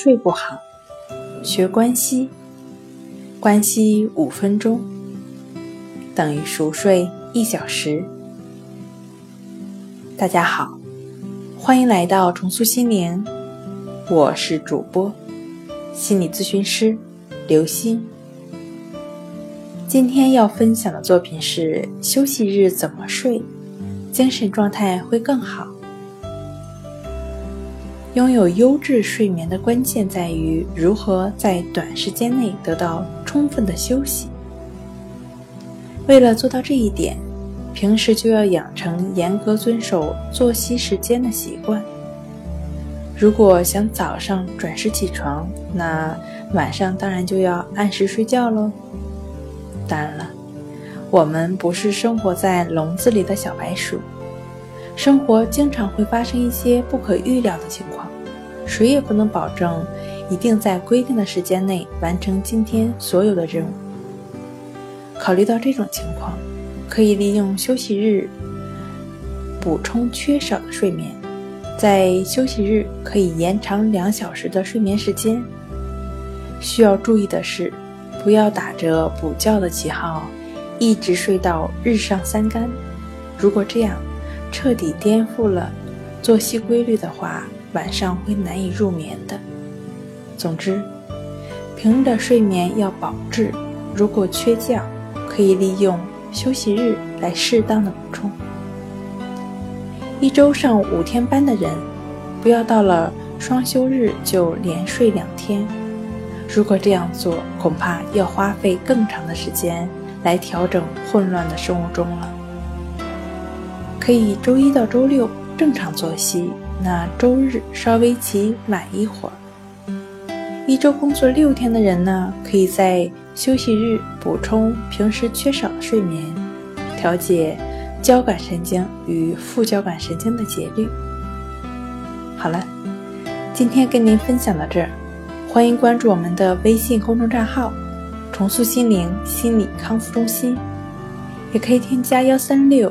睡不好，学关息，关息五分钟等于熟睡一小时。大家好，欢迎来到重塑心灵，我是主播心理咨询师刘星。今天要分享的作品是休息日怎么睡，精神状态会更好。拥有优质睡眠的关键在于如何在短时间内得到充分的休息。为了做到这一点，平时就要养成严格遵守作息时间的习惯。如果想早上准时起床，那晚上当然就要按时睡觉喽。当然了，我们不是生活在笼子里的小白鼠，生活经常会发生一些不可预料的情况。谁也不能保证一定在规定的时间内完成今天所有的任务。考虑到这种情况，可以利用休息日补充缺少的睡眠，在休息日可以延长两小时的睡眠时间。需要注意的是，不要打着补觉的旗号，一直睡到日上三竿。如果这样彻底颠覆了作息规律的话，晚上会难以入眠的。总之，平日的睡眠要保质。如果缺觉，可以利用休息日来适当的补充。一周上五天班的人，不要到了双休日就连睡两天。如果这样做，恐怕要花费更长的时间来调整混乱的生物钟了。可以周一到周六正常作息。那周日稍微起晚一会儿。一周工作六天的人呢，可以在休息日补充平时缺少的睡眠，调节交感神经与副交感神经的节律。好了，今天跟您分享到这儿，欢迎关注我们的微信公众账号“重塑心灵心理康复中心”，也可以添加幺三六